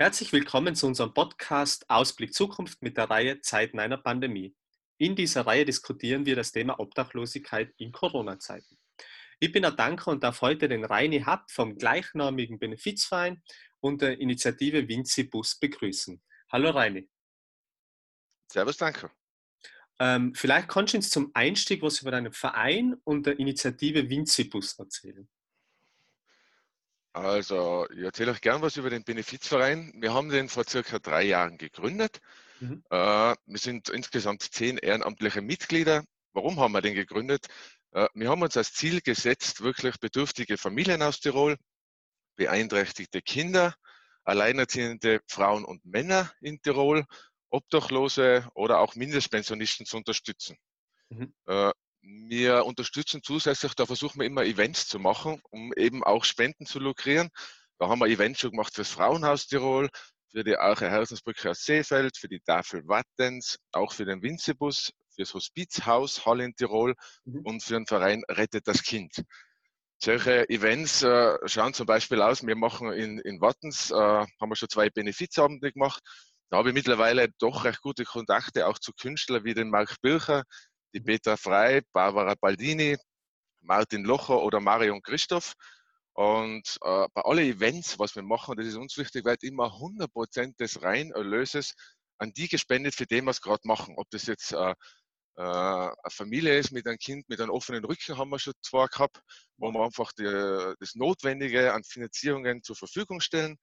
Herzlich willkommen zu unserem Podcast Ausblick Zukunft mit der Reihe Zeiten einer Pandemie. In dieser Reihe diskutieren wir das Thema Obdachlosigkeit in Corona-Zeiten. Ich bin Adanka und darf heute den Reini Happ vom gleichnamigen Benefizverein und der Initiative Vinci Bus begrüßen. Hallo Reini. Servus, danke. Ähm, vielleicht kannst du uns zum Einstieg was über deinen Verein und der Initiative Vinci Bus erzählen. Also, ich erzähle euch gern was über den Benefizverein. Wir haben den vor circa drei Jahren gegründet. Mhm. Äh, wir sind insgesamt zehn ehrenamtliche Mitglieder. Warum haben wir den gegründet? Äh, wir haben uns als Ziel gesetzt, wirklich bedürftige Familien aus Tirol, beeinträchtigte Kinder, alleinerziehende Frauen und Männer in Tirol, Obdachlose oder auch Mindestpensionisten zu unterstützen. Mhm. Wir unterstützen zusätzlich, da versuchen wir immer Events zu machen, um eben auch Spenden zu lukrieren. Da haben wir Events schon gemacht fürs Frauenhaus Tirol, für die Arche Herzensbrücke aus Seefeld, für die Tafel Wattens, auch für den Winzebus, fürs Hospizhaus Hall in Tirol mhm. und für den Verein Rettet das Kind. Solche Events äh, schauen zum Beispiel aus, wir machen in, in Wattens, äh, haben wir schon zwei Benefizabende gemacht. Da habe ich mittlerweile doch recht gute Kontakte auch zu Künstlern wie den Mark Bircher, die Petra Frei, Barbara Baldini, Martin Locher oder Marion Christoph. Und äh, bei allen Events, was wir machen, das ist uns wichtig, wird immer 100% des Reinerlöses an die gespendet, für den wir es gerade machen. Ob das jetzt äh, äh, eine Familie ist mit einem Kind mit einem offenen Rücken, haben wir schon zwei gehabt, wo wir einfach die, das Notwendige an Finanzierungen zur Verfügung stellen.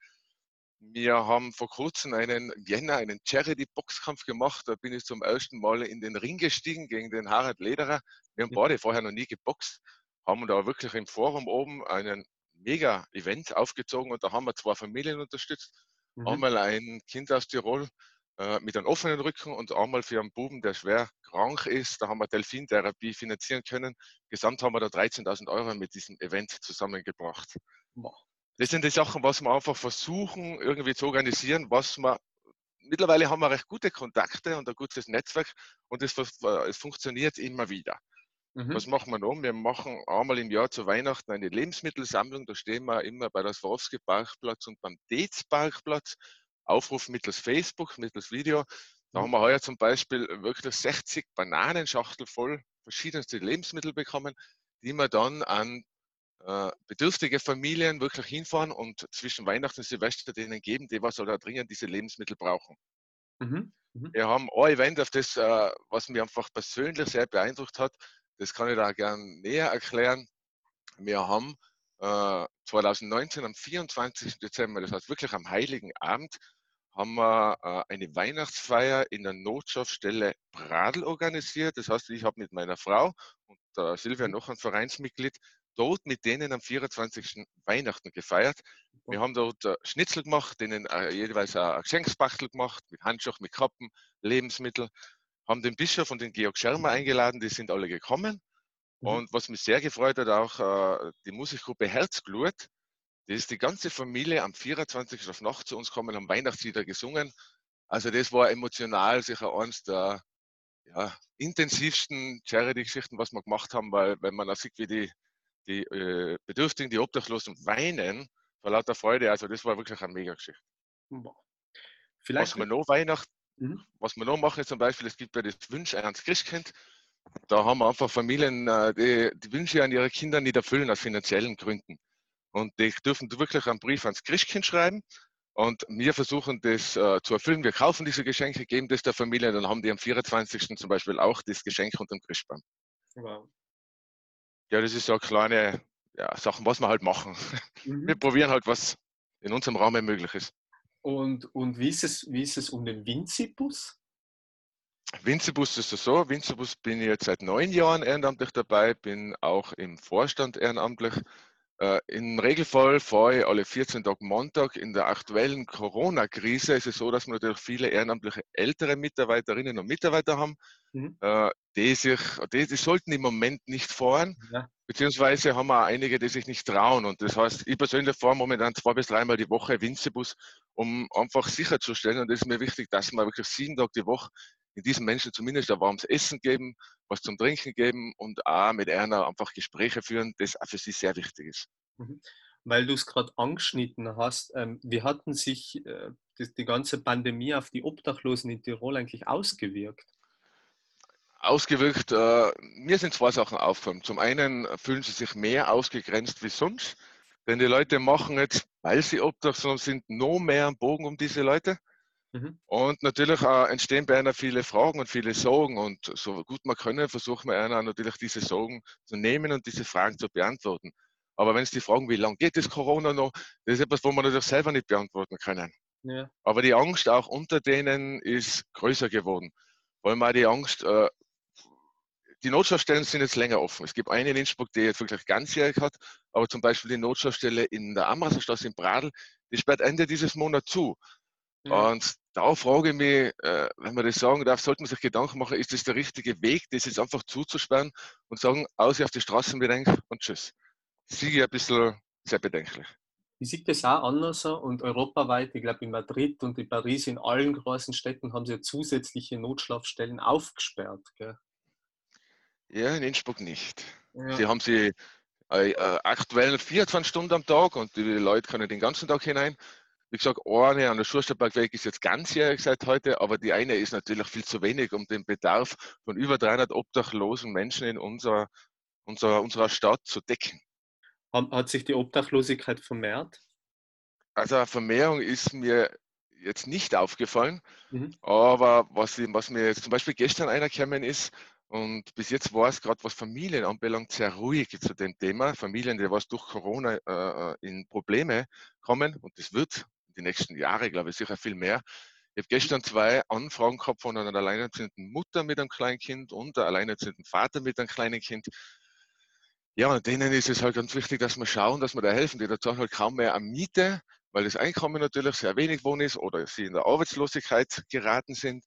Wir haben vor kurzem einen Jänner, einen Charity-Boxkampf gemacht. Da bin ich zum ersten Mal in den Ring gestiegen gegen den Harald Lederer. Wir haben beide vorher noch nie geboxt, haben da wirklich im Forum oben einen Mega-Event aufgezogen und da haben wir zwei Familien unterstützt. Mhm. Einmal ein Kind aus Tirol äh, mit einem offenen Rücken und einmal für einen Buben, der schwer krank ist. Da haben wir Delfintherapie finanzieren können. Gesamt haben wir da 13.000 Euro mit diesem Event zusammengebracht. Boah das sind die Sachen, was wir einfach versuchen, irgendwie zu organisieren, was wir mittlerweile haben wir recht gute Kontakte und ein gutes Netzwerk und es, es funktioniert immer wieder. Mhm. Was machen wir noch? Wir machen einmal im Jahr zu Weihnachten eine Lebensmittelsammlung. Da stehen wir immer bei der Swarovski Parkplatz und beim Dates Parkplatz. Aufruf mittels Facebook, mittels Video. Da mhm. haben wir heuer zum Beispiel wirklich 60 Bananenschachtel voll verschiedenste Lebensmittel bekommen, die wir dann an äh, bedürftige Familien wirklich hinfahren und zwischen Weihnachten und Silvester denen geben, die was oder dringend diese Lebensmittel brauchen. Mhm. Mhm. Wir haben ein Event, auf das, äh, was mich einfach persönlich sehr beeindruckt hat, das kann ich da gern näher erklären. Wir haben 2019 äh, am 24. Dezember, das heißt wirklich am Heiligen Abend, haben wir eine Weihnachtsfeier in der Notschaftsstelle Bradl organisiert. Das heißt, ich habe mit meiner Frau und Silvia noch ein Vereinsmitglied dort mit denen am 24. Weihnachten gefeiert. Wir haben dort äh, Schnitzel gemacht, denen äh, jeweils ein Geschenksbachtel gemacht, mit Handschuhen, mit Kappen, Lebensmittel. Haben den Bischof und den Georg Schermer eingeladen, die sind alle gekommen. Mhm. Und was mich sehr gefreut hat, auch äh, die Musikgruppe Herzglut. Die ist die ganze Familie am 24. auf Nacht zu uns gekommen, haben Weihnachtslieder gesungen. Also das war emotional sicher eines der ja, intensivsten Charity-Geschichten, was wir gemacht haben, weil wenn man auch sieht, wie die die äh, Bedürftigen, die Obdachlosen weinen vor lauter Freude. Also das war wirklich eine Mega-Geschichte. Vielleicht was wir noch Weihnachten, mhm. was wir noch machen, ist zum Beispiel, es gibt ja das Wünsche ans Christkind. Da haben wir einfach Familien, äh, die die Wünsche an ihre Kinder nicht erfüllen aus finanziellen Gründen. Und die dürfen wirklich einen Brief ans Christkind schreiben. Und wir versuchen das äh, zu erfüllen. Wir kaufen diese Geschenke, geben das der Familie, dann haben die am 24. zum Beispiel auch das Geschenk unter dem Christbaum. Wow. Ja, das ist so eine kleine ja, Sachen, was wir halt machen. Mhm. Wir probieren halt, was in unserem Rahmen möglich ist. Und, und wie, ist es, wie ist es um den Winzibus? Winzibus ist es so, Winzibus bin ich jetzt seit neun Jahren ehrenamtlich dabei, bin auch im Vorstand ehrenamtlich. Äh, Im Regelfall fahre ich alle 14 Tage Montag. In der aktuellen Corona-Krise ist es so, dass wir natürlich viele ehrenamtliche ältere Mitarbeiterinnen und Mitarbeiter haben, mhm. äh, die, sich, die, die, sollten im Moment nicht fahren, ja. beziehungsweise haben wir auch einige, die sich nicht trauen. Und das heißt, ich persönlich fahre momentan zwei bis dreimal die Woche Winzebus, um einfach sicherzustellen, und das ist mir wichtig, dass wir wirklich sieben Tage die Woche in diesen Menschen zumindest ein warmes Essen geben, was zum Trinken geben und auch mit einer einfach Gespräche führen, das auch für sie sehr wichtig ist. Mhm. weil du es gerade angeschnitten hast, ähm, wie hatten sich äh, die, die, ganze Pandemie auf die Obdachlosen in Tirol eigentlich ausgewirkt? Ausgewirkt, äh, mir sind zwei Sachen aufgefallen. Zum einen fühlen sie sich mehr ausgegrenzt wie sonst, denn die Leute machen jetzt, weil sie obdachlos sind, noch mehr einen Bogen um diese Leute. Mhm. Und natürlich äh, entstehen bei einer viele Fragen und viele Sorgen. Und so gut man können, versuchen wir einer natürlich diese Sorgen zu nehmen und diese Fragen zu beantworten. Aber wenn es die fragen, wie lange geht das Corona noch, das ist etwas, wo man natürlich selber nicht beantworten können. Ja. Aber die Angst auch unter denen ist größer geworden. Vor allem auch die Angst, äh, die Notschaustellen sind jetzt länger offen. Es gibt eine in Innsbruck, die jetzt wirklich ganzjährig hat, aber zum Beispiel die Notschaustelle in der Amraserstraße in Bradl, die sperrt Ende dieses Monats zu. Ja. Und da frage ich mich, äh, wenn man das sagen darf, sollte man sich Gedanken machen, ist das der richtige Weg, das jetzt einfach zuzusperren und sagen, aus auf die Straßen mit und tschüss. Siege ein bisschen sehr bedenklich. Ich sehe das auch anders und europaweit, ich glaube in Madrid und in Paris, in allen großen Städten haben sie ja zusätzliche Notschlafstellen aufgesperrt. Gell? Ja, in Innsbruck nicht. Ja. Sie haben sie äh, äh aktuell 24 Stunden am Tag und die Leute können den ganzen Tag hinein. Wie gesagt, eine an der Schursterbergweg ist jetzt ganzjährig seit heute, aber die eine ist natürlich viel zu wenig, um den Bedarf von über 300 obdachlosen Menschen in unserer, unserer, unserer Stadt zu decken. Hat sich die Obdachlosigkeit vermehrt? Also eine Vermehrung ist mir jetzt nicht aufgefallen, mhm. aber was, was, mir jetzt zum Beispiel gestern einer gekommen ist, und bis jetzt war es gerade, was Familien anbelangt, sehr ruhig zu dem Thema. Familien, die was durch Corona äh, in Probleme kommen, und das wird die nächsten Jahre, glaube ich, sicher viel mehr. Ich habe gestern zwei Anfragen gehabt von einer alleinerziehenden Mutter mit einem kleinen Kind und einem alleinerziehenden Vater mit einem kleinen Kind. Ja, und denen ist es halt ganz wichtig, dass wir schauen, dass wir da helfen. Die da zahlen halt kaum mehr an Miete, weil das Einkommen natürlich sehr wenig wohn ist oder sie in der Arbeitslosigkeit geraten sind.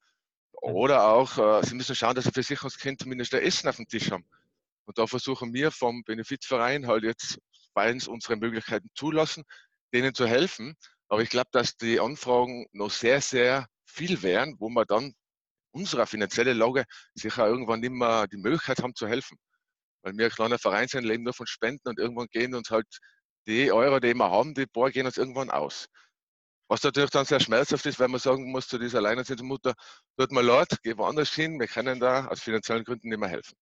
Mhm. Oder auch, äh, sie müssen schauen, dass sie für sich als Kind zumindest ein Essen auf dem Tisch haben. Und da versuchen wir vom Benefizverein halt jetzt, weil es unsere Möglichkeiten zulassen, denen zu helfen. Aber ich glaube, dass die Anfragen noch sehr, sehr viel wären, wo wir dann unserer finanziellen Lage sicher irgendwann nicht mehr die Möglichkeit haben zu helfen. Weil wir ein kleiner Verein sind, leben nur von Spenden und irgendwann gehen uns halt die Euro, die wir haben, die paar gehen uns irgendwann aus. Was natürlich dann sehr schmerzhaft ist, weil man sagen muss zu dieser alleinerziehenden Mutter, tut mir leid, geh woanders hin, wir können da aus finanziellen Gründen nicht mehr helfen.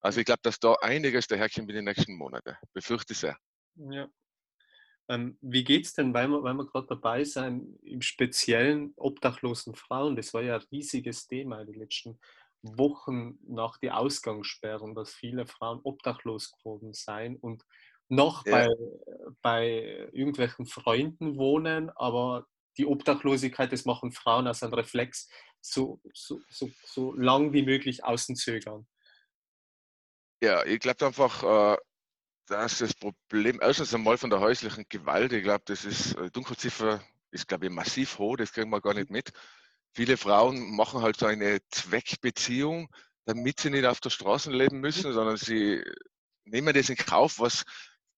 Also ich glaube, dass da einiges daherkommt in den nächsten Monaten. Befürchte sehr. Ja. Ähm, wie geht es denn, weil wir, weil wir gerade dabei sind, im speziellen obdachlosen Frauen? Das war ja ein riesiges Thema die letzten Wochen nach der Ausgangssperrung, dass viele Frauen obdachlos geworden seien und noch ja. bei, bei irgendwelchen Freunden wohnen, aber die Obdachlosigkeit, das machen Frauen als ein Reflex, so, so, so, so lang wie möglich außen zögern. Ja, ich glaube einfach, äh, dass das Problem erstens einmal von der häuslichen Gewalt, ich glaube, das ist, äh, Dunkelziffer ist, glaube ich, massiv hoch, das kriegen wir gar nicht mit. Viele Frauen machen halt so eine Zweckbeziehung, damit sie nicht auf der Straße leben müssen, sondern sie nehmen das in Kauf, was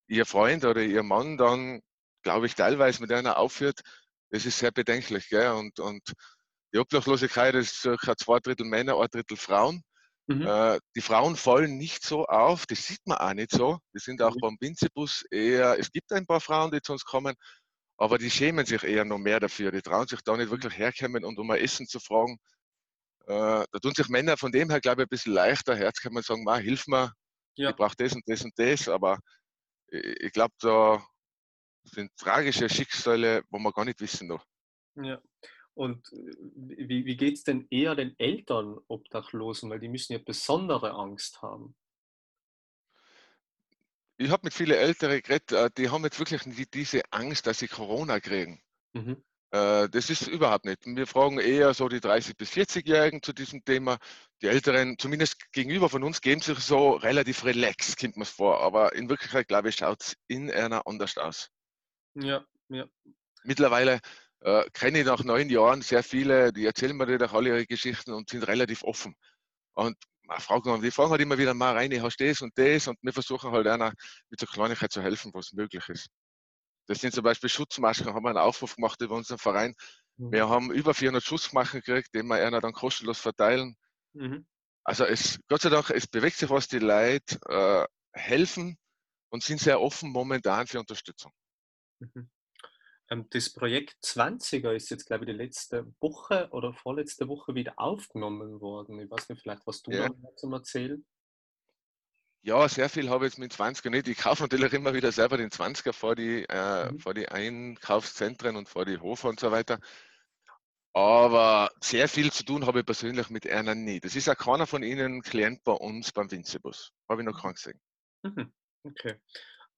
ihr Freund oder ihr Mann dann, glaube ich, teilweise mit einer aufführt. Das ist sehr bedenklich. Gell? Und, und die Obdachlosigkeit ist circa zwei Drittel Männer, ein Drittel Frauen. Mhm. Äh, die Frauen fallen nicht so auf, das sieht man auch nicht so. Die sind auch mhm. beim Winzebus eher, es gibt ein paar Frauen, die zu uns kommen, aber die schämen sich eher noch mehr dafür. Die trauen sich da nicht wirklich herkommen und um ein Essen zu fragen. Äh, da tun sich Männer von dem her, glaube ich, ein bisschen leichter. Herz kann man sagen, hilf mir, ja. ich brauche das und das und das. Aber ich glaube, da sind tragische Schicksale, wo wir gar nicht wissen noch. Ja. Und äh, wie, wie geht es denn eher den Eltern Obdachlosen? Weil die müssen ja besondere Angst haben. Ich habe mit vielen Älteren geredet, äh, die haben jetzt wirklich diese Angst, dass sie Corona kriegen. Mhm. Äh, das ist überhaupt nicht. Wir fragen eher so die 30- bis 40-Jährigen zu diesem Thema. Die Älteren, zumindest gegenüber von uns, geben sich so relativ relaxed, kommt man es vor. Aber in Wirklichkeit, glaube ich, schaut es in einer anders aus. Ja, ja. Mittlerweile äh, kenne ich nach neun Jahren sehr viele, die erzählen mir auch alle ihre Geschichten und sind relativ offen. Und fragen, die fragen halt immer wieder mal rein, hast du das und das und wir versuchen halt einer mit der Kleinigkeit zu helfen, was möglich ist. Das sind zum Beispiel Schutzmasken, haben wir einen Aufruf gemacht über unseren Verein. Mhm. Wir haben über 400 Schutzmasken gekriegt, die wir einer dann kostenlos verteilen. Mhm. Also es, Gott sei Dank, es bewegt sich was, die Leute äh, helfen und sind sehr offen momentan für Unterstützung. Mhm. Ähm, das Projekt 20er ist jetzt, glaube ich, die letzte Woche oder vorletzte Woche wieder aufgenommen worden. Ich weiß nicht, vielleicht was du ja. noch zum Erzählen. Ja, sehr viel habe ich jetzt mit 20er nicht. Ich kaufe natürlich immer wieder selber den 20er vor die, äh, mhm. vor die Einkaufszentren und vor die Hofer und so weiter. Aber sehr viel zu tun habe ich persönlich mit einer nicht. Das ist auch keiner von Ihnen Klient bei uns beim Winzebus. Habe ich noch keinen gesehen. Mhm. Okay.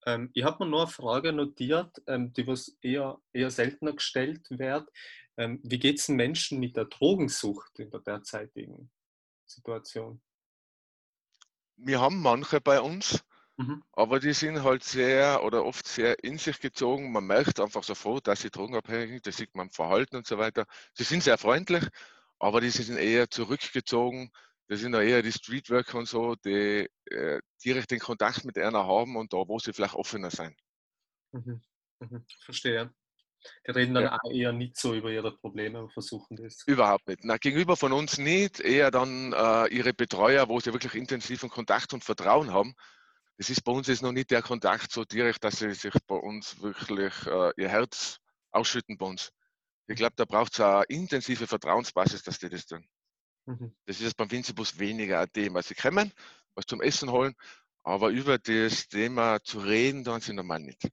Ähm, ich habe mir nur eine Frage notiert, ähm, die was eher, eher seltener gestellt wird. Ähm, wie geht es den Menschen mit der Drogensucht in der derzeitigen Situation? Wir haben manche bei uns, mhm. aber die sind halt sehr oder oft sehr in sich gezogen. Man merkt einfach sofort, dass sie drogenabhängig sind, das sieht man im Verhalten und so weiter. Sie sind sehr freundlich, aber die sind eher zurückgezogen das sind ja eher die Streetworker und so, die äh, direkt den Kontakt mit einer haben und da, wo sie vielleicht offener sein. Mhm. Mhm. Verstehe. Die reden dann ja. eher nicht so über ihre Probleme und versuchen das. Überhaupt nicht. Na, gegenüber von uns nicht, eher dann äh, ihre Betreuer, wo sie wirklich intensiven Kontakt und Vertrauen haben. Das ist bei uns jetzt noch nicht der Kontakt so direkt, dass sie sich bei uns wirklich äh, ihr Herz ausschütten bei uns. Ich glaube, da braucht es eine intensive Vertrauensbasis, dass die das tun. Mhm. Das ist jetzt beim Winzibus weniger ein Thema. Sie kommen, was zum Essen holen, aber über das Thema zu reden, dann sie normal nicht.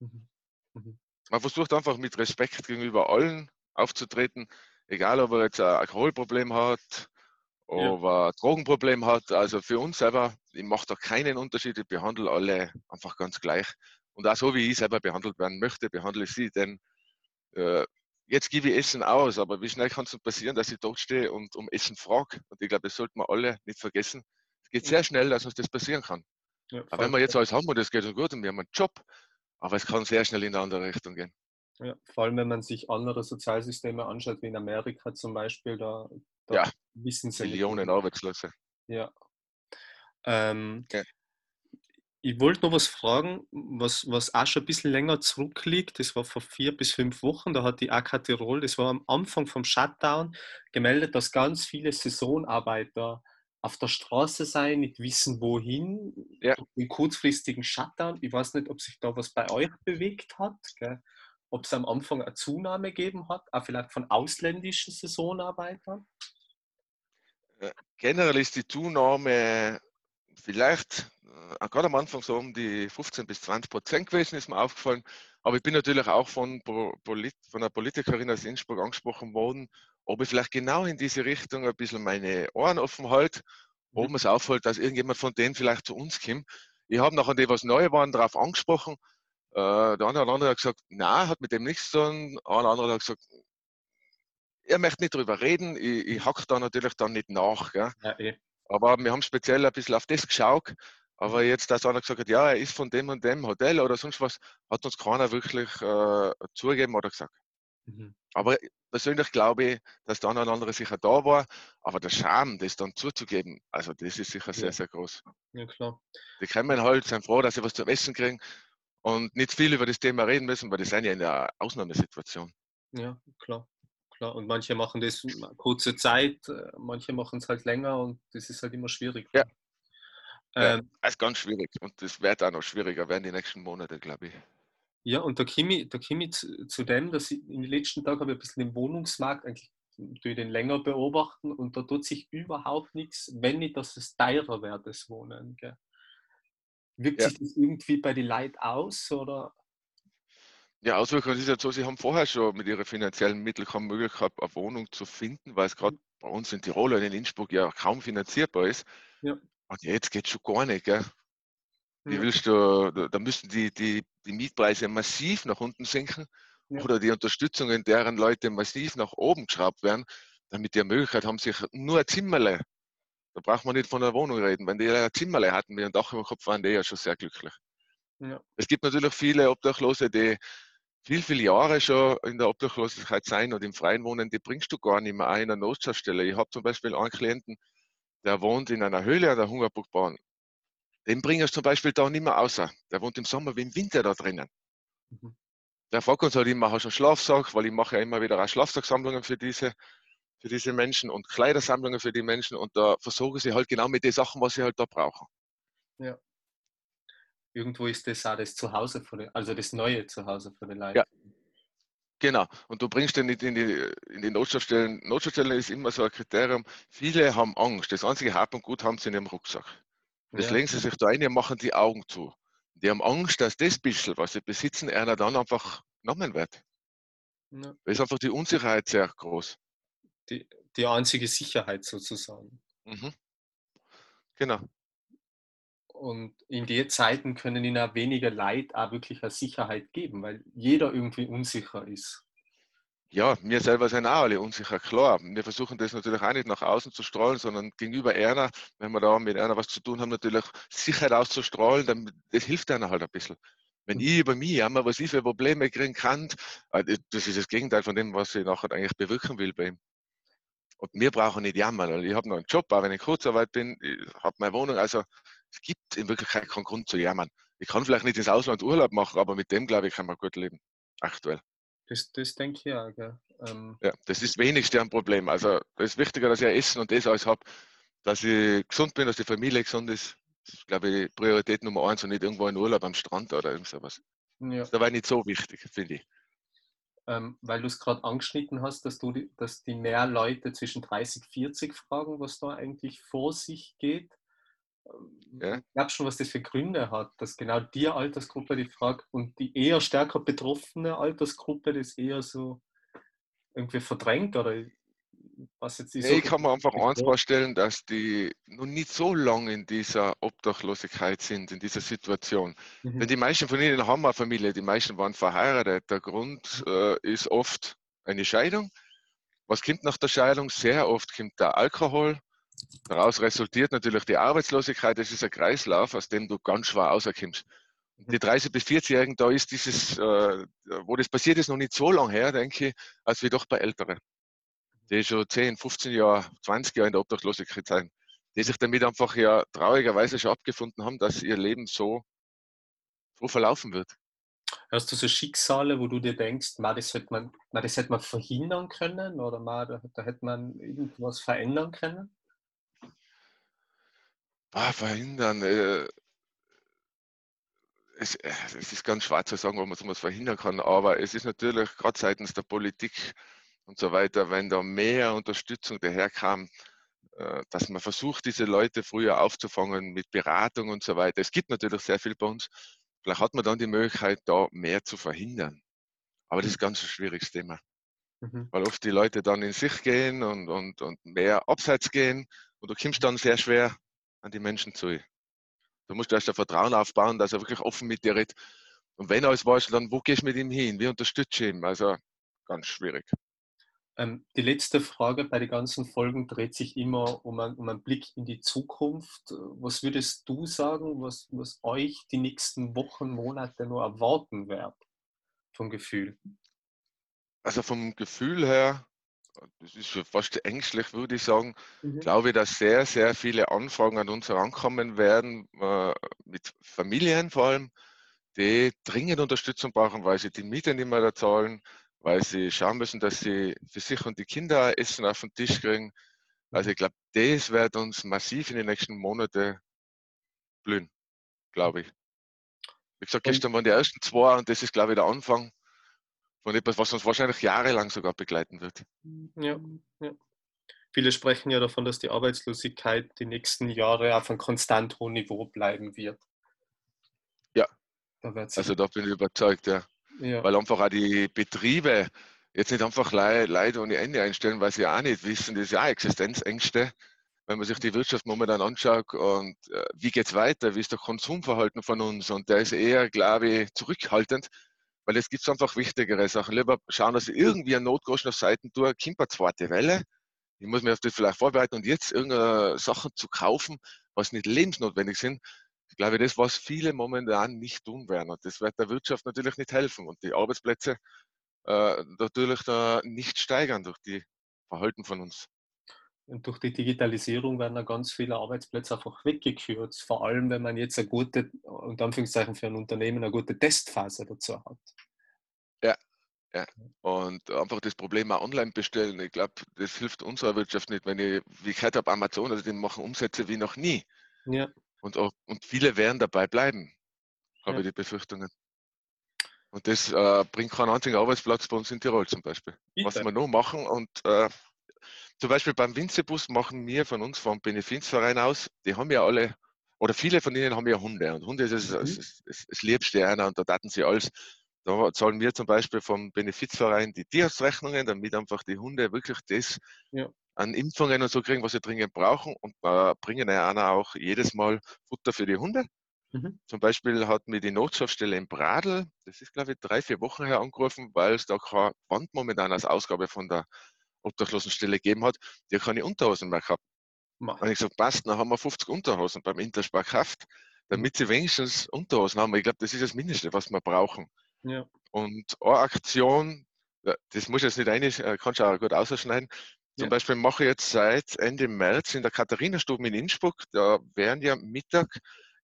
Mhm. Mhm. Man versucht einfach mit Respekt gegenüber allen aufzutreten, egal ob er jetzt ein Alkoholproblem hat, ob er ein Drogenproblem hat. Also für uns selber, ich mache da keinen Unterschied, ich behandle alle einfach ganz gleich. Und auch so wie ich selber behandelt werden möchte, behandle ich sie, denn äh, jetzt gebe ich Essen aus, aber wie schnell kann es passieren, dass ich dort stehe und um Essen frage? Und ich glaube, das sollten wir alle nicht vergessen. Es geht sehr schnell, dass uns das passieren kann. Ja, aber wenn wir jetzt alles haben und es geht so gut und wir haben einen Job, aber es kann sehr schnell in eine andere Richtung gehen. Ja, vor allem, wenn man sich andere Sozialsysteme anschaut, wie in Amerika zum Beispiel, da, da ja, wissen sie. Millionen Arbeitslose. Ja. Ähm, okay. Ich wollte noch was fragen, was, was auch schon ein bisschen länger zurückliegt. Das war vor vier bis fünf Wochen. Da hat die AK Tirol, das war am Anfang vom Shutdown, gemeldet, dass ganz viele Saisonarbeiter auf der Straße seien, nicht wissen, wohin, ja. im kurzfristigen Shutdown. Ich weiß nicht, ob sich da was bei euch bewegt hat, gell? ob es am Anfang eine Zunahme gegeben hat, auch vielleicht von ausländischen Saisonarbeitern. Äh, generell ist die Zunahme vielleicht äh, gerade am Anfang so um die 15 bis 20 Prozent gewesen, ist mir aufgefallen. Aber ich bin natürlich auch von, Polit von einer Politikerin aus Innsbruck angesprochen worden, ob ich vielleicht genau in diese Richtung ein bisschen meine Ohren offen halte, mhm. ob mir es auffällt, dass irgendjemand von denen vielleicht zu uns kommt. Ich habe nachher die, was neu waren, darauf angesprochen. Äh, der eine oder andere hat gesagt, nein, hat mit dem nichts zu tun. Der andere hat gesagt, er möchte nicht darüber reden. Ich, ich hack da natürlich dann nicht nach. Ja, eh. Aber wir haben speziell ein bisschen auf das geschaut. Aber mhm. jetzt, dass einer gesagt hat, ja, er ist von dem und dem Hotel oder sonst was, hat uns keiner wirklich äh, zugegeben oder gesagt. Mhm. Aber persönlich glaube ich, dass der eine oder andere sicher da war. Aber der Charme, das dann zuzugeben, also das ist sicher ja. sehr, sehr groß. Ja, klar. Die kommen halt, sind froh, dass sie was zum Essen kriegen und nicht viel über das Thema reden müssen, weil die sind ja in der Ausnahmesituation. Ja, klar klar. Und manche machen das kurze Zeit, äh, manche machen es halt länger und das ist halt immer schwierig. Ja. Ähm, ja, ist ganz schwierig und das wird auch noch schwieriger werden die nächsten Monate, glaube ich. Ja, und ich, da komme ich zu, zu, dem, dass ich in den letzten Tagen habe ich ein bisschen den Wohnungsmarkt eigentlich durch den länger beobachten und da tut sich überhaupt nichts, wenn nicht, dass es teurer wird, das Wohnen. Gell? Wirkt ja. sich das irgendwie bei den Leuten aus oder ja, Auswirkungen ist ja so, Sie haben vorher schon mit Ihren finanziellen Mitteln keine Möglichkeit, eine Wohnung zu finden, weil es gerade bei uns in Tirol und in Innsbruck ja kaum finanzierbar ist. Ja. Und jetzt geht es schon gar nicht, gell? Wie willst du, da, müssen die, die, die Mietpreise massiv nach unten sinken ja. oder die Unterstützungen deren Leute massiv nach oben geschraubt werden, damit die eine Möglichkeit haben, sich nur ein Zimmerle, da braucht man nicht von einer Wohnung reden, wenn die ein Zimmerle hatten, mit einem Dach über dem Kopf waren die ja schon sehr glücklich. Ja. Es gibt natürlich viele Obdachlose, die viel, viele Jahre schon in der Obdachlosigkeit sein und im Freien wohnen, die bringst du gar nicht mehr ein in eine Notschaftsstelle. Ich habe zum Beispiel einen Klienten, der wohnt in einer Höhle an der Hungerburgbahn. Den bringst du zum Beispiel da nicht mehr außer. Der wohnt im Sommer wie im Winter da drinnen. Mhm. Der fragt uns halt immer, hast du einen Schlafsack? Weil ich mache ja immer wieder auch Schlafsacksammlungen für diese, für diese Menschen und Kleidersammlungen für die Menschen und da versorge sie halt genau mit den Sachen, was sie halt da brauchen. Ja. Irgendwo ist das auch das Zuhause für die, also das neue Zuhause für die Leute. Ja. Genau. Und du bringst den nicht in die, in die Notschaftsstellen. Notschaftsstellen ist immer so ein Kriterium. Viele haben Angst. Das einzige Hab und Gut haben sie in ihrem Rucksack. Das ja. legen sie sich da ein und machen die Augen zu. Die haben Angst, dass das bisschen, was sie besitzen, einer dann einfach genommen wird. Ja. Da ist einfach die Unsicherheit sehr groß. Die, die einzige Sicherheit sozusagen. Mhm. Genau. Und in den Zeiten können ihnen weniger Leid auch wirklich eine Sicherheit geben, weil jeder irgendwie unsicher ist. Ja, wir selber sind auch alle unsicher, klar. Wir versuchen das natürlich auch nicht nach außen zu strahlen, sondern gegenüber einer, wenn wir da mit einer was zu tun haben, natürlich Sicherheit auszustrahlen, dann, das hilft einer halt ein bisschen. Wenn ich über mich jammer, was ich für Probleme kriegen kann, äh, das ist das Gegenteil von dem, was ich nachher eigentlich bewirken will bei ihm. Und wir brauchen nicht jammern. Ich habe noch einen Job, auch wenn ich Kurzarbeit bin, ich habe meine Wohnung. Also es gibt in Wirklichkeit keinen Grund zu jammern. Ich kann vielleicht nicht ins Ausland Urlaub machen, aber mit dem, glaube ich, kann man gut leben. Aktuell. Das, das denke ich auch. Gell? Ähm ja, das ist das wenigste ein Problem. Also es ist wichtiger, dass ich Essen und das alles habe, dass ich gesund bin, dass die Familie gesund ist. Das ist, glaube ich, Priorität Nummer eins und nicht irgendwo in Urlaub am Strand oder irgend sowas. Ja. Das ist aber nicht so wichtig, finde ich ähm, weil du es gerade angeschnitten hast, dass, du, dass die mehr Leute zwischen 30 und 40 fragen, was da eigentlich vor sich geht. Ähm, ja. Ich glaube schon, was das für Gründe hat, dass genau die Altersgruppe die fragt und die eher stärker betroffene Altersgruppe das eher so irgendwie verdrängt oder was jetzt nee, ich kann mir einfach eins vorstellen, dass die noch nicht so lange in dieser Obdachlosigkeit sind, in dieser Situation. Mhm. Denn die meisten von ihnen haben eine Familie, die meisten waren verheiratet. Der Grund äh, ist oft eine Scheidung. Was kommt nach der Scheidung? Sehr oft kommt der Alkohol. Daraus resultiert natürlich die Arbeitslosigkeit. Das ist ein Kreislauf, aus dem du ganz schwer rauskommst. Die 30- bis 40-Jährigen, da ist dieses, äh, wo das passiert ist, noch nicht so lange her, denke ich, als wie doch bei Älteren die schon 10, 15 Jahre, 20 Jahre in der Obdachlosigkeit sind, die sich damit einfach ja traurigerweise schon abgefunden haben, dass ihr Leben so, so verlaufen wird. Hast du so Schicksale, wo du dir denkst, man, das, hätte man, man, das hätte man verhindern können oder man, da, da hätte man irgendwas verändern können? Ah, verhindern. Äh, es, äh, es, ist ganz schwer zu sagen, ob man sowas verhindern kann, aber es ist natürlich gerade seitens der Politik und so weiter, wenn da mehr Unterstützung daherkam, äh, dass man versucht, diese Leute früher aufzufangen mit Beratung und so weiter. Es gibt natürlich sehr viel bei uns. Vielleicht hat man dann die Möglichkeit, da mehr zu verhindern. Aber das ist ganz ein schwieriges Thema. Mhm. Weil oft die Leute dann in sich gehen und, und, und mehr abseits gehen und du kommst dann sehr schwer an die Menschen zu. Du musst erst ein Vertrauen aufbauen, dass er wirklich offen mit dir redet. Und wenn er alles weiß, dann wo gehst du mit ihm hin? Wie unterstützt du ihn? Also ganz schwierig. Ähm, die letzte Frage bei den ganzen Folgen dreht sich immer um, ein, um einen Blick in die Zukunft. Was würdest du sagen, was, was euch die nächsten Wochen, Monate nur erwarten wird vom Gefühl? Also vom Gefühl her, das ist schon fast ängstlich, würde ich sagen, mhm. glaube ich, dass sehr, sehr viele Anfragen an uns herankommen werden, äh, mit Familien vor allem, die dringend Unterstützung brauchen, weil sie die Miete nicht mehr zahlen, weil sie schauen müssen, dass sie für sich und die Kinder Essen auf den Tisch kriegen. Also ich glaube, das wird uns massiv in den nächsten Monaten blühen, glaube ich. Wie gesagt, gestern waren die ersten zwei und das ist, glaube ich, der Anfang von etwas, was uns wahrscheinlich jahrelang sogar begleiten wird. Ja, ja. Viele sprechen ja davon, dass die Arbeitslosigkeit die nächsten Jahre auf einem konstant hohen Niveau bleiben wird. Ja, da also da bin ich überzeugt, ja. Ja. Weil einfach auch die Betriebe jetzt nicht einfach Leute ohne Ende einstellen, weil sie auch nicht wissen, das ist ja auch Existenzängste. Wenn man sich die Wirtschaft momentan anschaut und äh, wie geht es weiter, wie ist der Konsumverhalten von uns und der ist eher, glaube ich, zurückhaltend, weil es gibt einfach wichtigere Sachen. Lieber schauen, dass ich irgendwie einen Notgroschen auf Seiten tue, kommt eine zweite Welle, ich muss mich auf das vielleicht vorbereiten. Und jetzt irgendeine Sachen zu kaufen, was nicht lebensnotwendig sind, ich glaube, das, was viele momentan nicht tun werden, und das wird der Wirtschaft natürlich nicht helfen. Und die Arbeitsplätze äh, natürlich da nicht steigern durch die Verhalten von uns. Und durch die Digitalisierung werden da ganz viele Arbeitsplätze einfach weggekürzt, vor allem wenn man jetzt eine gute, unter Anführungszeichen für ein Unternehmen, eine gute Testphase dazu hat. Ja, ja. Und einfach das Problem auch online bestellen, ich glaube, das hilft unserer Wirtschaft nicht. Wenn ich, wie ich gehört habe, Amazon, also die machen Umsätze wie noch nie. Ja. Und, auch, und viele werden dabei bleiben. habe ja. ich die Befürchtungen. Und das äh, bringt keinen einzigen Arbeitsplatz bei uns in Tirol zum Beispiel. Bitte. Was wir noch machen und äh, zum Beispiel beim Winzebus machen wir von uns vom Benefizverein aus, die haben ja alle, oder viele von ihnen haben ja Hunde. Und Hunde ist das, mhm. das, das, das Liebste einer und da daten sie alles. Da zahlen wir zum Beispiel vom Benefizverein die Tierarztrechnungen, damit einfach die Hunde wirklich das ja. an Impfungen und so kriegen, was sie dringend brauchen. Und da bringen ja einer auch jedes Mal Futter für die Hunde. Mhm. Zum Beispiel hat mir die Notschaftsstelle in Bradl, das ist glaube ich drei, vier Wochen her angerufen, weil es da kein Band momentan als Ausgabe von der Obdachlosenstelle gegeben hat, die keine Unterhosen mehr gehabt. Und ich gesagt, passt, dann haben wir 50 Unterhosen beim Interspar gekauft, damit mhm. sie wenigstens Unterhosen haben. Ich glaube, das ist das Mindeste, was wir brauchen. Ja. Und eine Aktion, das muss jetzt nicht eine, äh, kannst du auch gut ausschneiden. Zum ja. Beispiel mache ich jetzt seit Ende März in der Katharinenstube in Innsbruck, da werden ja Mittag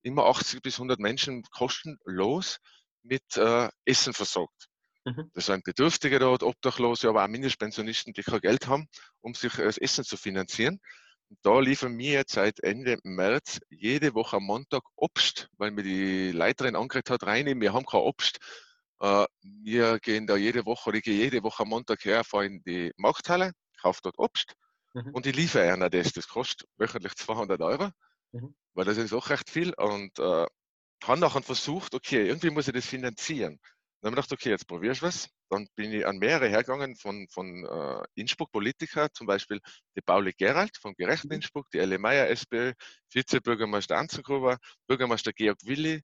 immer 80 bis 100 Menschen kostenlos mit äh, Essen versorgt. Mhm. Das sind Bedürftige dort, Obdachlose, aber auch Mindestpensionisten, die kein Geld haben, um sich das Essen zu finanzieren. Und da liefern wir seit Ende März jede Woche am Montag Obst, weil mir die Leiterin angeredet hat, rein, wir haben kein Obst. Äh, wir gehen da jede Woche, oder ich gehe jede Woche am Montag her, fahre in die Markthalle, kaufe dort Obst mhm. und ich liefere einer das. Das kostet wöchentlich 200 Euro, mhm. weil das ist auch recht viel. Und äh, habe nachher versucht, okay, irgendwie muss ich das finanzieren. Dann habe ich gedacht, okay, jetzt probierst du was. Dann bin ich an mehrere hergegangen von, von äh, Innsbruck Politiker, zum Beispiel die Pauli Gerald vom Gerechten mhm. Innsbruck, die Elle Meyer SPÖ, Vizebürgermeister Anzengruber, Bürgermeister Georg Willi,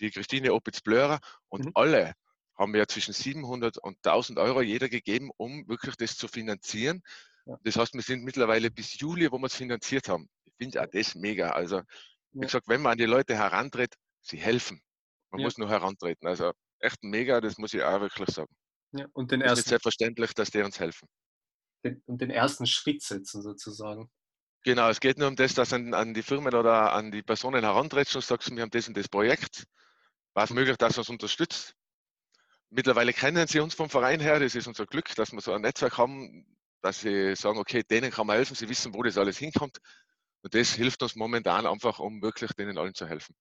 die Christine Opitz-Blörer und mhm. alle haben mir zwischen 700 und 1000 Euro jeder gegeben, um wirklich das zu finanzieren. Ja. Das heißt, wir sind mittlerweile bis Juli, wo wir es finanziert haben. Ich finde auch das mega. Also, ja. wie gesagt, wenn man an die Leute herantritt, sie helfen. Man ja. muss nur herantreten. Also, echt mega, das muss ich auch wirklich sagen. Ja, und den ersten, es ist selbstverständlich, dass die uns helfen. Den, und den ersten Schritt setzen sozusagen. Genau, es geht nur um das, dass an, an die Firmen oder an die Personen herantrittst und sagst, wir haben das und das Projekt. War es möglich, dass du uns unterstützt? Mittlerweile kennen sie uns vom Verein her. Das ist unser Glück, dass wir so ein Netzwerk haben, dass sie sagen, okay, denen kann man helfen. Sie wissen, wo das alles hinkommt. Und das hilft uns momentan einfach, um wirklich denen allen zu helfen.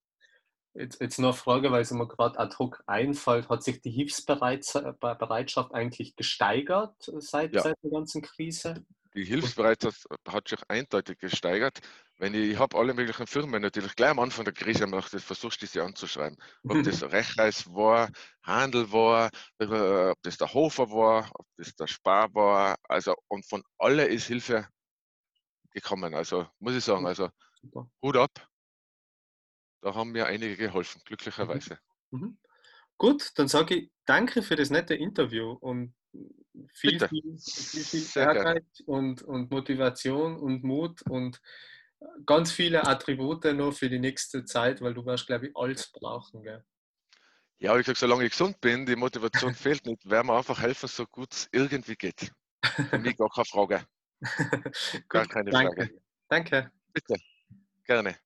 Jetzt, jetzt nur eine Frage, weil es mir gerade ad hoc einfällt. Hat sich die Hilfsbereitschaft eigentlich gesteigert seit, ja. seit der ganzen Krise? Die Hilfsbereitschaft hat sich eindeutig gesteigert. Wenn ich, ich habe alle möglichen Firmen natürlich gleich am Anfang der Krise gemacht, versucht diese anzuschreiben. Ob das Rechreis war, Handel war, äh, ob das der Hofer war, ob das der Spar war. Also und von alle ist Hilfe gekommen. Also muss ich sagen, also Hut ab. Da haben mir einige geholfen, glücklicherweise. Mhm. Mhm. Gut, dann sage ich danke für das nette Interview und viel, viel, viel, viel Ehrgeiz und, und Motivation und Mut und ganz viele Attribute noch für die nächste Zeit, weil du wirst, glaube ich, alles brauchen. Gell? Ja, wie gesagt, solange ich gesund bin, die Motivation fehlt nicht, werden wir einfach helfen, so gut es irgendwie geht. Für mich gar keine Frage. Gar keine danke. Frage. Danke. Bitte, gerne.